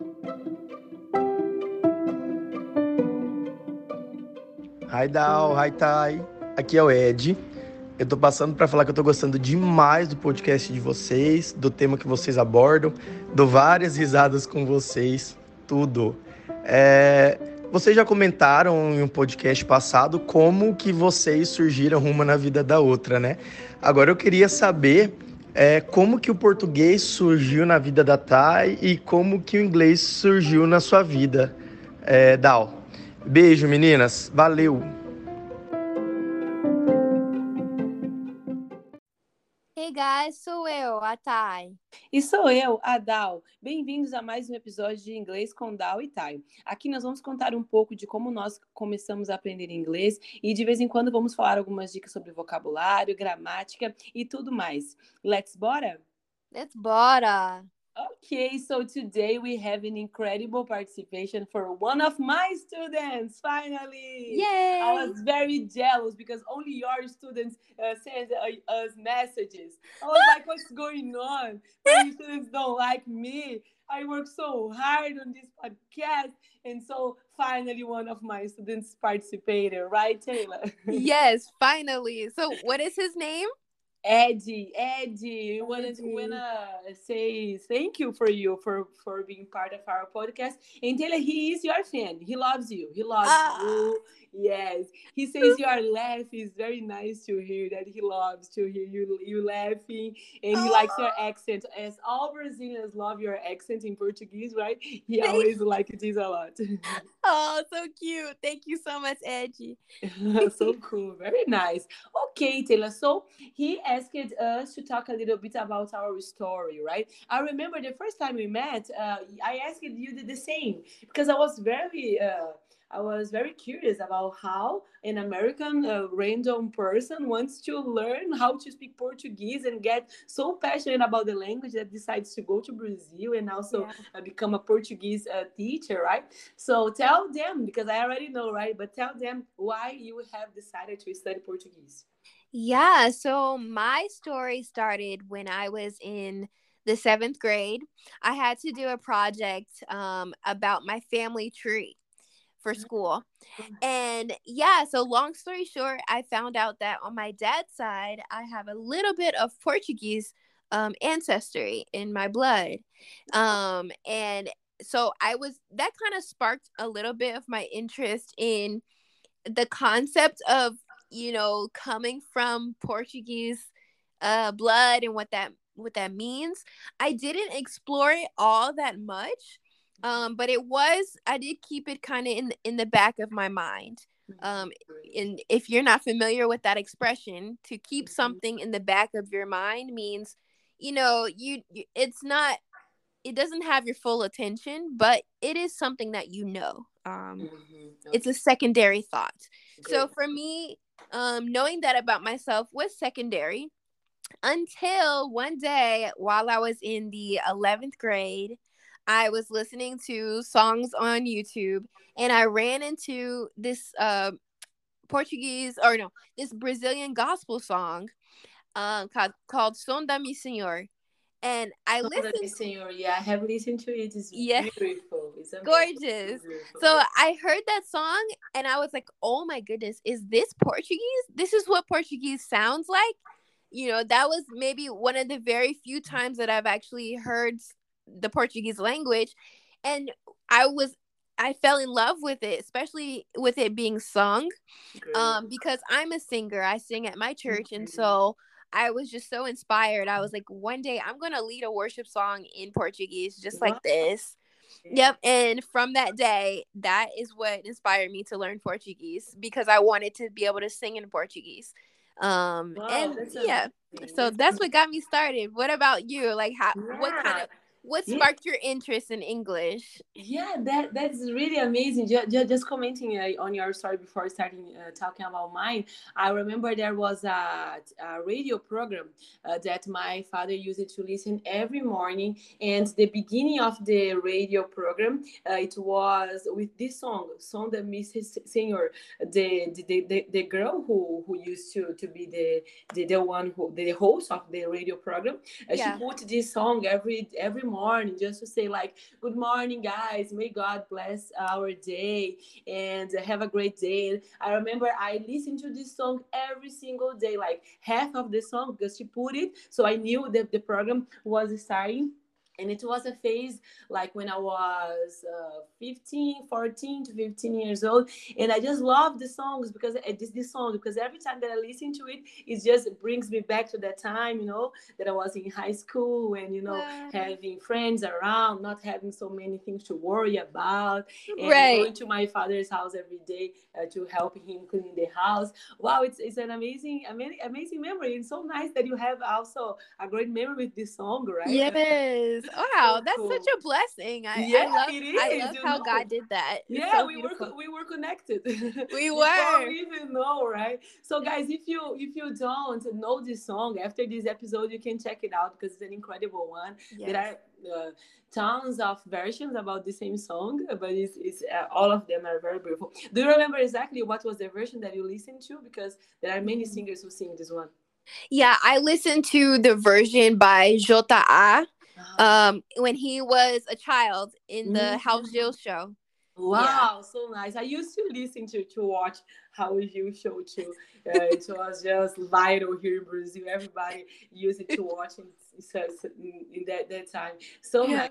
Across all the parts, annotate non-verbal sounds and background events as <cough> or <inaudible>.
Hi Dal, hi Thay. Aqui é o Ed. Eu tô passando para falar que eu tô gostando demais do podcast de vocês, do tema que vocês abordam, dou várias risadas com vocês, tudo. É... Vocês já comentaram em um podcast passado como que vocês surgiram uma na vida da outra, né? Agora eu queria saber é, como que o português surgiu na vida da Thay e como que o inglês surgiu na sua vida, é, Dal. Beijo, meninas. Valeu. Guys, sou eu, a Thay. E sou eu, a Dal. Bem-vindos a mais um episódio de Inglês com Dal e Thay. Aqui nós vamos contar um pouco de como nós começamos a aprender inglês e de vez em quando vamos falar algumas dicas sobre vocabulário, gramática e tudo mais. Let's bora? Let's bora! Okay, so today we have an incredible participation for one of my students. Finally, Yay! I was very jealous because only your students uh, send uh, us messages. I was like, "What's going on? My <laughs> students don't like me. I work so hard on this podcast, and so finally, one of my students participated. Right, Taylor? <laughs> yes, finally. So, what is his name? Eddie, Eddie, we wanna, wanna say thank you for you for for being part of our podcast. And Taylor, he is your fan. He loves you. He loves Ah. you. Yes, he says your laugh is very nice to hear. That he loves to hear you you laughing, and he likes your accent. As all Brazilians love your accent in Portuguese, right? He Thank- always liked this a lot. <laughs> Oh, so cute. Thank you so much, Eddie. <laughs> so cool very nice okay taylor so he asked us to talk a little bit about our story right i remember the first time we met uh, i asked you the, the same because i was very uh, I was very curious about how an American uh, random person wants to learn how to speak Portuguese and get so passionate about the language that decides to go to Brazil and also Yeah. uh, become a Portuguese uh, teacher, right? So tell them because I already know, right? But tell them why you have decided to study Portuguese. Yeah, so my story started when I was in the seventh grade. I had to do a project um, about my family tree for school. And yeah, so long story short, I found out that on my dad's side, I have a little bit of Portuguese um, ancestry in my blood. Um, and so I was, that kind of sparked a little bit of my interest in the concept of, you know, coming from Portuguese uh, blood and what that what that means. I didn't explore it all that much um but it was i did keep it kind of in in the back of my mind um and if you're not familiar with that expression to keep Mhm. something in the back of your mind means you know you, it's not it doesn't have your full attention but it is something that you know um Mhm. it's a secondary thought so for me um knowing that about myself was secondary until one day while i was in the 11th grade i was listening to songs on youtube and i ran into this uh, portuguese or no this brazilian gospel song um called, called Sonda-me Senhor and i that listened is, Senor. Yeah, I have listened to it. It's Yeah. beautiful. It's. Gorgeous. Beautiful. So I heard that song and I was like, oh my goodness, is this Portuguese? This is what Portuguese sounds like. You know, that was maybe one of the very few times that I've actually heard the Portuguese language. And I was, I fell in love with it, especially with it being sung um, because I'm a singer. I sing at my church. And so I was just so inspired. I was like, one day I'm going to lead a worship song in Portuguese, just like this. Yep. And from that day, that is what inspired me to learn Portuguese because I wanted to be able to sing in Portuguese. Um Wow, and yeah. amazing. So that's what got me started. What about you? Like how what kind of what Yeah. sparked your interest in English? Yeah, that that's really amazing. Just, just commenting uh, on your story before starting uh, talking about mine, I remember there was a, a radio program uh, that my father used to listen every morning, and the beginning of the radio program, uh, it was with this song, "Sonda-me Senhor," the the, the, the girl who who used to to be the the, the one who the host of the radio program. Uh, Yeah. She put this song every every morning just to say like good morning guys. May god bless our day and have a great day. I remember i listened to this song every single day like half of the song because she put it so i knew that the program was starting and it was a phase like when i was uh, 15 14 to 15 years old. And i just love the songs because uh, this this song because every time that i listen to it it just brings me back to that time you know that i was in high school and you know wow. having friends around not having so many things to worry about. And right. going to my father's house every day uh, to help him clean the house. Wow it's, it's an amazing amazing amazing memory. And so nice that you have also a great memory with this song right? Yes Wow, that's cool. such a blessing. I, yeah, I love, it is. I love how know. God did that. It's yeah, so we were we were connected. <laughs> We were. we even know, right? So, guys, if you if you don't know this song after this episode, you can check it out because it's an incredible one. Yes. There are uh, tons of versions about the same song, but it's, it's uh, all of them are very beautiful. Do you remember exactly what was the version that you listened to? Because there are many mm. singers who sing this one. Yeah, I listened to the version by Jotta A um when he was a child in the mm-hmm. Raul Gil show. Wow, yeah. so nice. I used to listen to to watch Raul Gil show too. Uh, it was just vital here in Brazil. Everybody used it to watch it so, so in that, that time. So yeah. nice.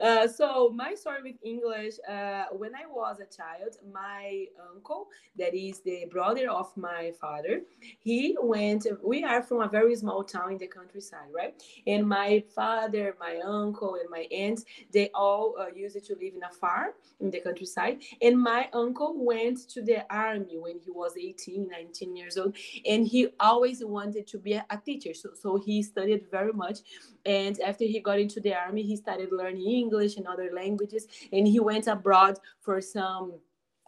Uh, so my story with English, uh, when I was a child, my uncle, that is the brother of my father, he went. We are from a very small town in the countryside, right? And my father, my uncle, and my aunts, they all uh, used to live in a farm in the countryside. And my uncle went to the army when he was 18, 19 years old, and he always wanted to be a, a teacher. So, so he studied very much and after he got into the army, he started learning English and other languages, and he went abroad for some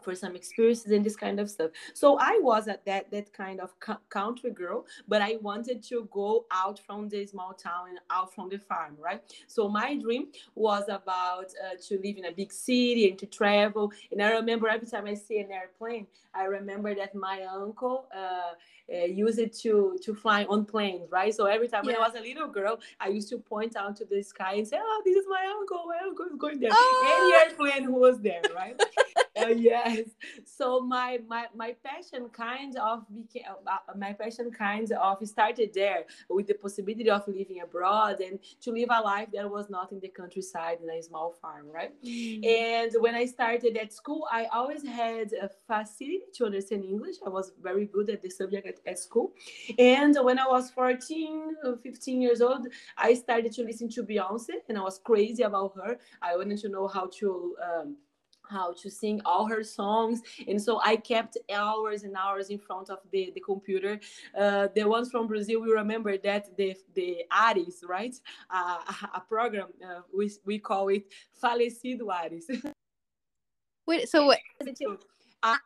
for some experiences and this kind of stuff. So I was at that that kind of country girl, but I wanted to go out from the small town and out from the farm, right? So my dream was about uh, to live in a big city and to travel. And I remember every time I see an airplane, I remember that my uncle. Uh, uh, use it to to fly on planes, right? So every time yeah. when I was a little girl, I used to point out to the sky and say, "Oh, this is my uncle. My uncle is going there." Oh. Any airplane who was there, right? <laughs> uh, yes. So my my my passion kind of became uh, uh, my passion kind of started there with the possibility of living abroad and to live a life that was not in the countryside in a small farm, right? Mm. And when I started at school, I always had a facility to understand English. I was very good at the subject at, at school. And when I was 14, 15 years old, I started to listen to Beyonce and I was crazy about her. I wanted to know how to um, how to sing all her songs. And so i kept hours and hours in front of the, the computer. Uh, the ones from brazil we remember that the the ares right? Uh, a program uh, we, we call it falecido ares. <laughs> Wait so what?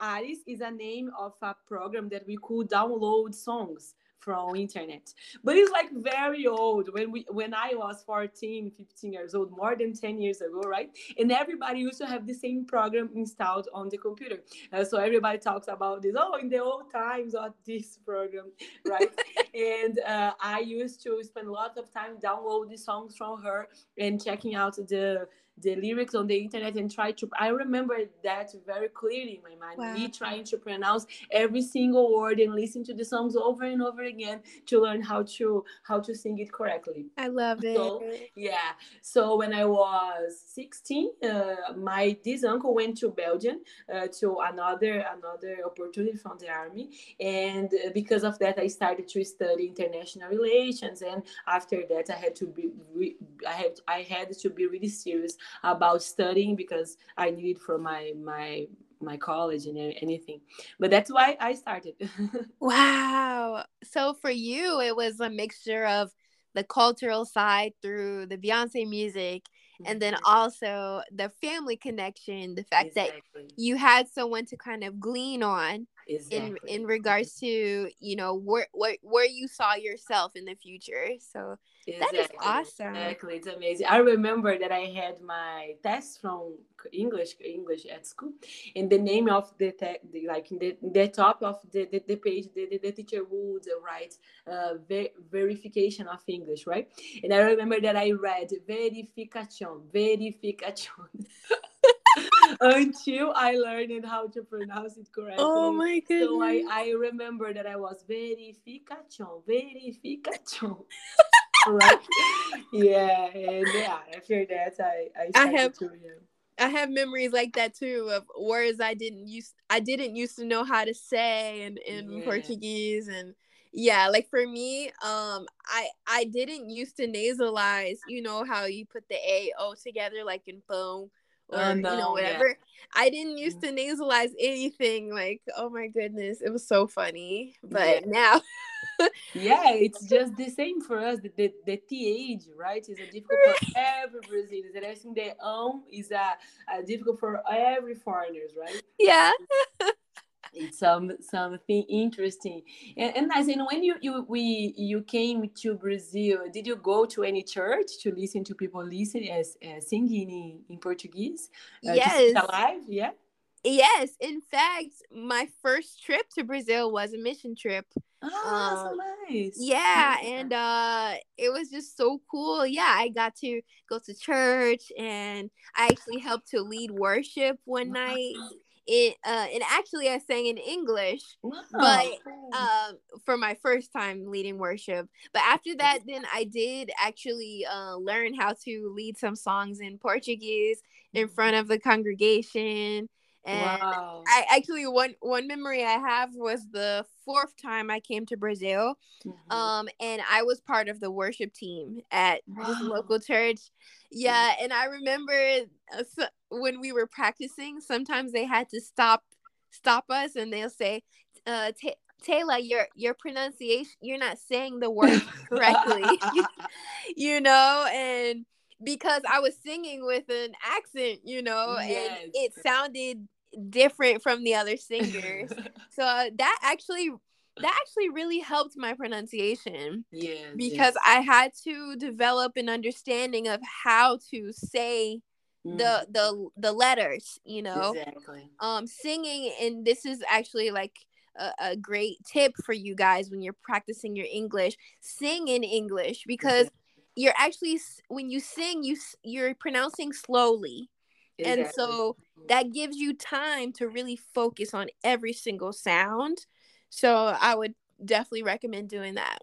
Ares is a name of a program that we could download songs from internet. But it's like very old. When we when i was 14 15 years old more than 10 years ago right? And everybody used to have the same program installed on the computer. Uh, so everybody talks about this oh in the old times of this program <laughs> right? And uh, i used to spend a lot of time downloading songs from her and checking out the the lyrics on the internet and try to i remember that very clearly in my mind. Wow. me trying to pronounce every single word and listen to the songs over and over again to learn how to how to sing it correctly. I love it. so, yeah. So when i was 16 uh, my this uncle went to belgium uh, to another another opportunity from the army. And uh, because of that i started to study international relations. And after that i had to be i had i had to be really serious about studying because I needed for my my my college and anything. But that's why I started. <laughs> wow. So for you, it was a mixture of the cultural side through the Beyonce music and then mm-hmm. also the family connection, the fact exactly. that you had someone to kind of glean on exactly. in in regards to, you know, where, where where you saw yourself in the future. So Exactly. That is awesome. Exactly, it's amazing. I remember that I had my test from English English at school, and the name of the, te- the like in the, the top of the, the, the page, the, the, the, teacher would write uh, ver- verification of English, right? And I remember that I read verification, verification. <laughs> until I learned how to pronounce it correctly. Oh my goodness. So I, I remember that I was verification, verification. <laughs> <laughs> Yeah, and yeah, after that I I, I have to. I have memories like that too of words I didn't use I didn't used to know how to say in, in yeah. Portuguese and yeah like for me um I I didn't used to nasalize you know how you put the A O together like in phone or oh, no, you know whatever. Yeah. I didn't used to nasalize anything. Like, oh my goodness, it was so funny. But yeah. now, <laughs> yeah, it's just the <laughs> same for us. The the, the th right is a difficult for every Brazilian, and I think the um is a, a difficult for every foreigners, right? Yeah. <laughs> It's some something interesting. And, and nice and when you you we you came to brazil did you go to any church to listen to people listen as uh, singing in, in portuguese uh, yes. alive? Yeah yes in fact my first trip to brazil was a mission trip Oh, um, so nice. Yeah, and uh it was just so cool. Yeah, I got to go to church and I actually helped to lead worship one night it uh and actually I sang in English, wow. but uh, for my first time leading worship. But after that, then I did actually uh, learn how to lead some songs in Portuguese in mm-hmm. front of the congregation. And wow. I actually one one memory I have was the fourth time I came to Brazil, mm-hmm. um, and I was part of the worship team at this local church. Yeah, and I remember uh, when we were practicing, sometimes they had to stop stop us, and they'll say, uh, Taylor, your your pronunciation, you're not saying the word <laughs> correctly, <laughs> you know, and because I was singing with an accent, you know, yes. and it sounded different from the other singers. <laughs> so uh, that actually that actually really helped my pronunciation. Yeah. Because yes. I had to develop an understanding of how to say mm. the the the letters, you know. Exactly. Um singing and this is actually like a, a great tip for you guys when you're practicing your English. Sing in English because you're actually when you sing you you're pronouncing slowly Exactly. And so that gives you time to really focus on every single sound. So I would definitely recommend doing that.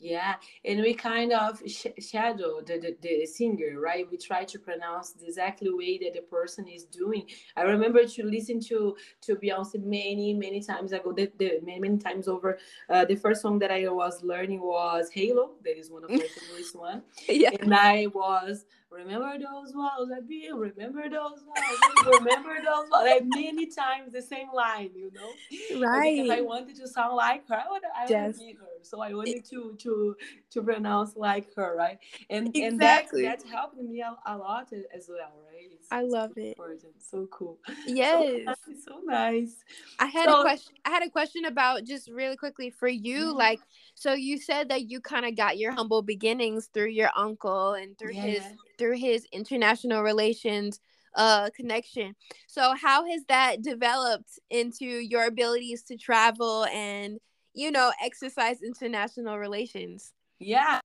Yeah, and we kind of sh- shadow the, the, the, singer, right? We try to pronounce the exactly way that the person is doing. I remember to listen to to Beyonce many many times ago. The, the many many times over. Uh, the first song that I was learning was Halo. That is one of my <laughs> favorite one. Yeah, and I was remember those walls I built, remember those walls, remember those walls. Like many times the same line, you know. Right. Because I wanted to sound like her. I want to be her. So I wanted to to to pronounce like her, right? And exactly. and that that helped me a, a lot as well, right? I love it. Important. So cool. Yes. So nice. So nice. I had so, a question. I had a question about just really quickly for you, mm-hmm. like so you said that you kind of got your humble beginnings through your uncle and through yeah. his through his international relations uh connection. So how has that developed into your abilities to travel and you know exercise international relations? Yeah,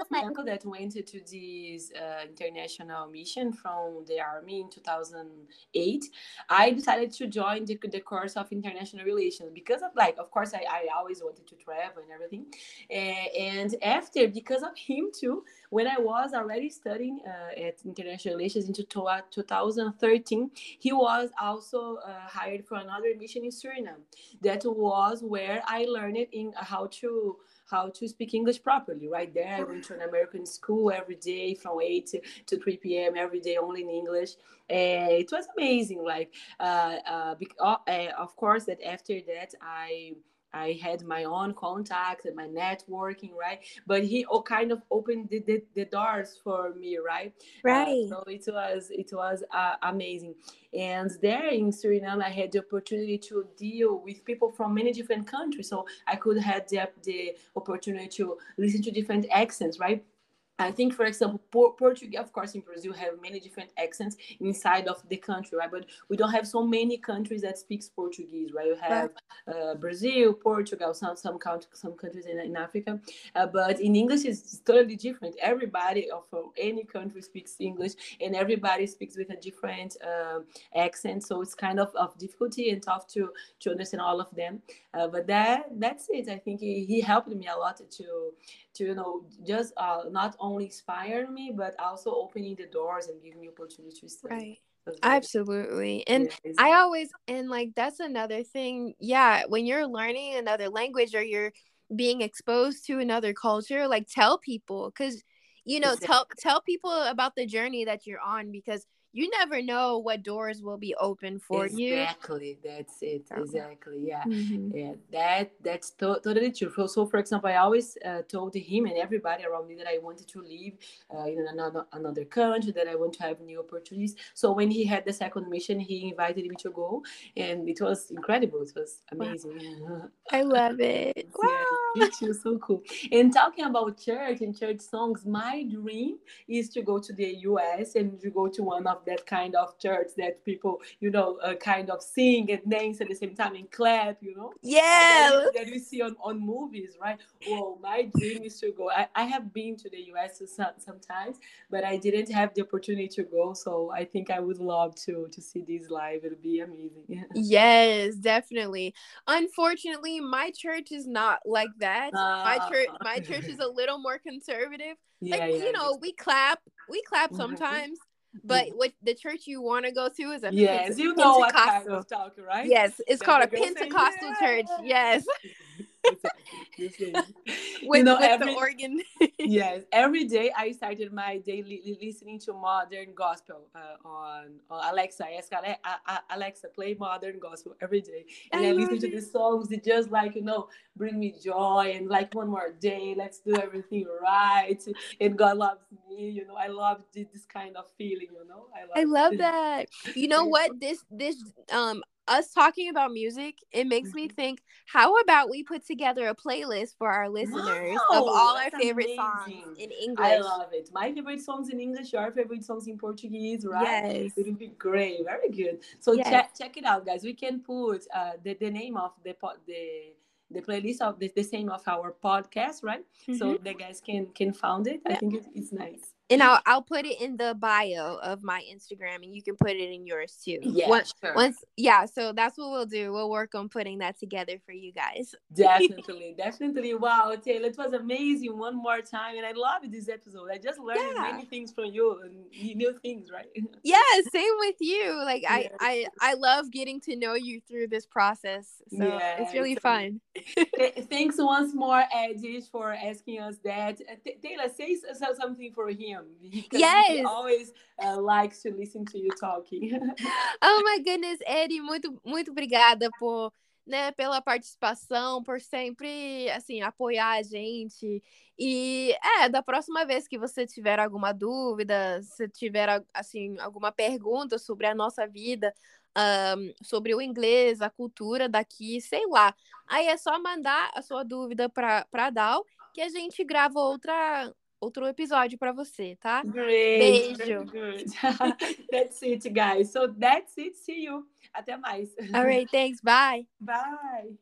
of my uncle that went to this uh, international mission from the army in 2008 i decided to join the, the course of international relations because of like of course i, I always wanted to travel and everything. And after because of him too when i was already studying uh, at international relations in 2013 he was also uh, hired for another mission in suriname that was where i learned in how to how to speak English properly, right there. I went to an American school every day from 8 to, to 3 p.m. every day, only in English. And it was amazing. Like, uh, uh, uh, uh, of course, that after that, I I had my own contacts and my networking, right? But he all kind of opened the, the, the doors for me, right? Right. Uh, so it was it was uh, amazing. And there in Suriname, I had the opportunity to deal with people from many different countries. So I could have the, the opportunity to listen to different accents, right? I think, for example, Por- Portuguese, of course, in Brazil have many different accents inside of the country, right? But we don't have so many countries that speaks Portuguese, right? You have uh, Brazil, Portugal, some some countries, some countries in, in Africa, uh, but in English it's totally different. Everybody of any country speaks English, and everybody speaks with a different uh, accent, so it's kind of of difficulty and tough to to understand all of them. Uh, but that that's it. I think he, he helped me a lot to to you know just uh, not only inspire me but also opening the doors and giving me opportunities to. Right. Absolutely. And yeah, I always and like that's another thing. Yeah, when you're learning another language or you're being exposed to another culture, like tell people cuz you know, exactly. tell tell people about the journey that you're on because you never know what doors will be open for exactly. you. Exactly. That's it. Exactly. Yeah. Mm-hmm. Yeah. That that's to- totally true. So, so, for example, I always uh, told him and everybody around me that I wanted to live uh, in another another country, that I want to have new opportunities. So when he had the second mission, he invited me to go, and it was incredible. It was amazing. Wow. <laughs> I love it. Wow. Yeah, it was so cool. And talking about church and church songs, my dream is to go to the U.S. and to go to one of that kind of church that people, you know, uh, kind of sing and dance at the same time and clap, you know? Yeah. Uh, that, that, we see on, on movies, right? Well, my dream is to go. I, I have been to the US some, sometimes, but I didn't have the opportunity to go. So I think I would love to to see this live. It'll be amazing. <laughs> yes, definitely. Unfortunately, my church is not like that. Uh, my church my church is a little more conservative. Yeah, <laughs> like yeah, you know, we clap, we clap <laughs> mm-hmm. sometimes. But mm-hmm. what the church you want to go to is a yes, Pente- you know what kind of talk, right? Yes, it's that called a Pentecostal church. Yes. <laughs> <laughs> with, you know, with every, the organ. <laughs> yes, every day I started my day li- listening to modern gospel uh, on, on Alexa. I ask Alexa play modern gospel every day, and I, I listen to the songs. It just like you know bring me joy and like one more day. Let's do everything right, and God loves me. You know, I love this kind of feeling. You know, I love. I love that. You know what? This this um us talking about music, it makes mm-hmm. me think, how about we put together a playlist for our listeners wow, of all our favorite amazing. songs in English? I love it. My favorite songs in English, your favorite songs in Portuguese, right? Yes. It would be great. Very good. So yes. check check it out, guys. We can put uh, the, the name of the the the playlist of the, the same of our podcast, right? Mm-hmm. So the guys can can found it. Yeah. I think it, it's nice and I'll I'll put it in the bio of my Instagram, and you can put it in yours too. Yeah, once, sure. once yeah. So that's what we'll do. We'll work on putting that together for you guys. <laughs> Definitely, definitely. Wow, Taylor, it was amazing one more time, and I love this episode. I just learned yeah. many things from you and new things, right? <laughs> yeah, same with you. Like yeah. I I I love getting to know you through this process. So yeah, it's really fun. <laughs> Thanks once more, Eddie, for asking us that. Uh, Taylor, say something for him because yes. he always uh, likes to listen to you talking. <laughs> oh my goodness, Eddie, muito muito obrigada por né, pela participação, por sempre assim apoiar a gente. E é, da próxima vez que você tiver alguma dúvida, se tiver assim alguma pergunta sobre a nossa vida, um, sobre o inglês, a cultura daqui, sei lá. Aí é só mandar a sua dúvida para a Dal que a gente grava outra outro episódio para você, tá? Great. Beijo. <laughs> that's it, guys. So that's it. See you. Até mais. All right, thanks. Bye. Bye.